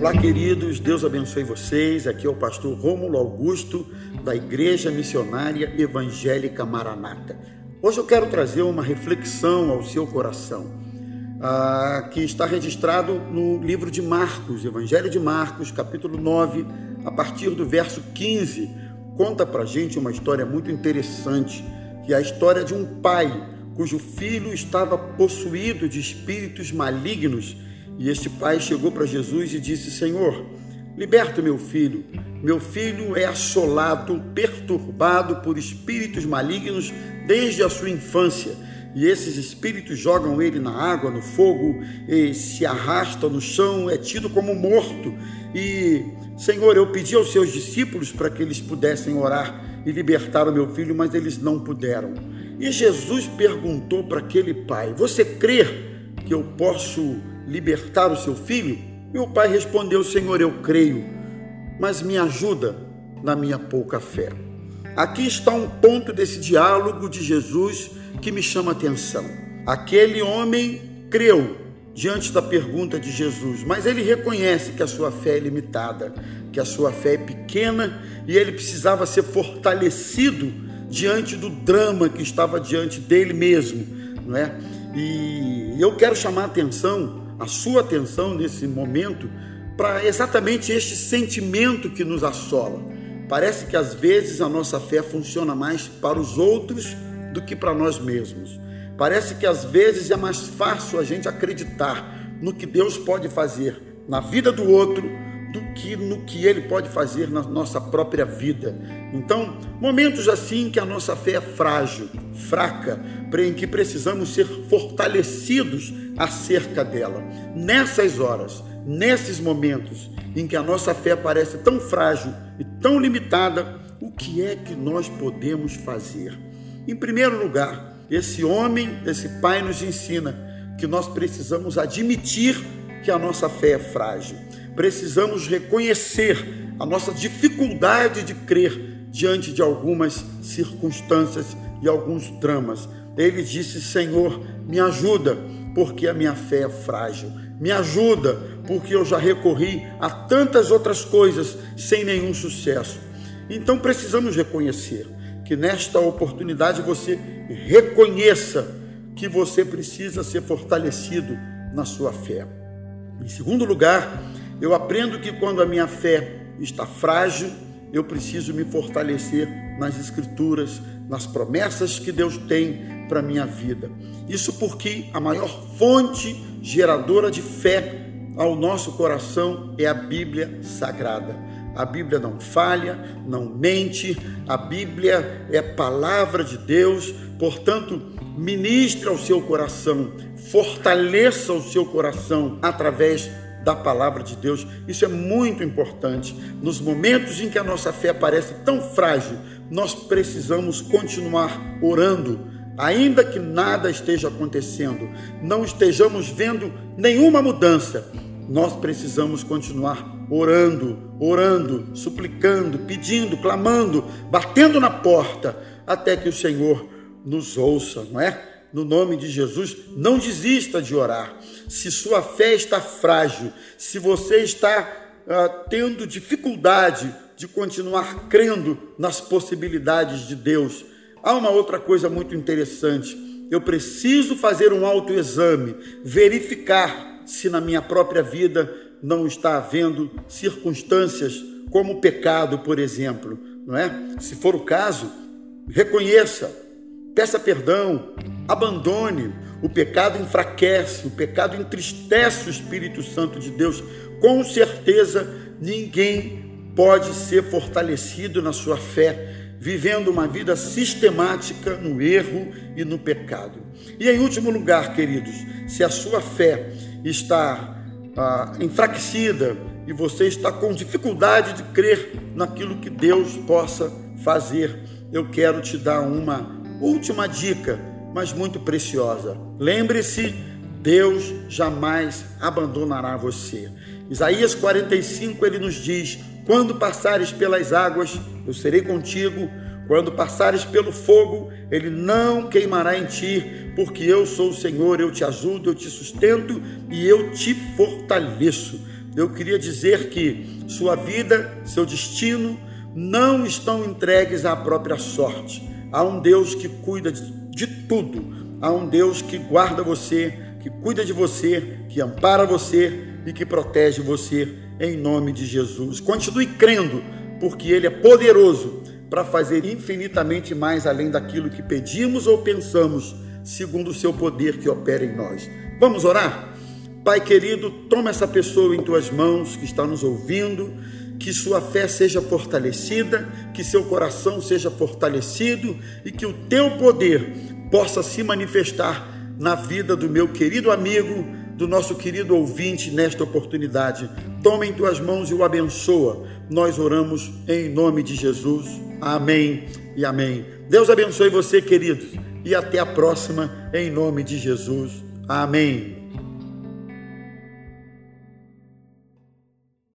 Olá, queridos, Deus abençoe vocês. Aqui é o pastor Rômulo Augusto, da Igreja Missionária Evangélica Maranata. Hoje eu quero trazer uma reflexão ao seu coração, ah, que está registrado no livro de Marcos, Evangelho de Marcos, capítulo 9, a partir do verso 15. Conta pra gente uma história muito interessante, que é a história de um pai cujo filho estava possuído de espíritos malignos e este pai chegou para Jesus e disse: Senhor, liberta meu filho. Meu filho é assolado, perturbado por espíritos malignos desde a sua infância. E esses espíritos jogam ele na água, no fogo, e se arrasta no chão, é tido como morto. E, Senhor, eu pedi aos seus discípulos para que eles pudessem orar e libertar o meu filho, mas eles não puderam. E Jesus perguntou para aquele pai: Você crê que eu posso libertar o seu filho? Meu pai respondeu: Senhor, eu creio, mas me ajuda na minha pouca fé. Aqui está um ponto desse diálogo de Jesus que me chama a atenção. Aquele homem creu diante da pergunta de Jesus, mas ele reconhece que a sua fé é limitada, que a sua fé é pequena e ele precisava ser fortalecido diante do drama que estava diante dele mesmo, não é? E eu quero chamar a atenção a sua atenção nesse momento para exatamente este sentimento que nos assola. Parece que às vezes a nossa fé funciona mais para os outros do que para nós mesmos. Parece que às vezes é mais fácil a gente acreditar no que Deus pode fazer na vida do outro do que no que ele pode fazer na nossa própria vida. Então, momentos assim que a nossa fé é frágil, fraca, em que precisamos ser fortalecidos acerca dela. Nessas horas, nesses momentos em que a nossa fé parece tão frágil e tão limitada, o que é que nós podemos fazer? Em primeiro lugar, esse homem, esse pai nos ensina que nós precisamos admitir que a nossa fé é frágil precisamos reconhecer a nossa dificuldade de crer diante de algumas circunstâncias e alguns dramas. Ele disse: Senhor, me ajuda, porque a minha fé é frágil. Me ajuda, porque eu já recorri a tantas outras coisas sem nenhum sucesso. Então precisamos reconhecer que nesta oportunidade você reconheça que você precisa ser fortalecido na sua fé. Em segundo lugar, eu aprendo que quando a minha fé está frágil, eu preciso me fortalecer nas Escrituras, nas promessas que Deus tem para minha vida. Isso porque a maior fonte geradora de fé ao nosso coração é a Bíblia Sagrada. A Bíblia não falha, não mente, a Bíblia é palavra de Deus, portanto, ministre ao seu coração, fortaleça o seu coração através da palavra de Deus. Isso é muito importante. Nos momentos em que a nossa fé parece tão frágil, nós precisamos continuar orando, ainda que nada esteja acontecendo, não estejamos vendo nenhuma mudança. Nós precisamos continuar orando, orando, suplicando, pedindo, clamando, batendo na porta, até que o Senhor nos ouça, não é? No nome de Jesus, não desista de orar. Se sua fé está frágil, se você está uh, tendo dificuldade de continuar crendo nas possibilidades de Deus, há uma outra coisa muito interessante. Eu preciso fazer um autoexame, verificar se na minha própria vida não está havendo circunstâncias como pecado, por exemplo, não é? Se for o caso, reconheça, peça perdão, abandone. O pecado enfraquece, o pecado entristece o Espírito Santo de Deus. Com certeza, ninguém pode ser fortalecido na sua fé vivendo uma vida sistemática no erro e no pecado. E em último lugar, queridos, se a sua fé está ah, enfraquecida e você está com dificuldade de crer naquilo que Deus possa fazer, eu quero te dar uma última dica, mas muito preciosa. Lembre-se, Deus jamais abandonará você. Isaías 45 ele nos diz: Quando passares pelas águas, eu serei contigo. Quando passares pelo fogo, ele não queimará em ti, porque eu sou o Senhor, eu te ajudo, eu te sustento e eu te fortaleço. eu queria dizer que sua vida, seu destino não estão entregues à própria sorte. Há um Deus que cuida de tudo, há um Deus que guarda você, que cuida de você, que ampara você e que protege você em nome de Jesus. Continue crendo, porque Ele é poderoso para fazer infinitamente mais além daquilo que pedimos ou pensamos, segundo o seu poder que opera em nós. Vamos orar? Pai querido, toma essa pessoa em tuas mãos que está nos ouvindo, que sua fé seja fortalecida, que seu coração seja fortalecido e que o teu poder possa se manifestar na vida do meu querido amigo, do nosso querido ouvinte nesta oportunidade. Toma em tuas mãos e o abençoa. Nós oramos em nome de Jesus. Amém e amém. Deus abençoe você, queridos, e até a próxima, em nome de Jesus. Amém.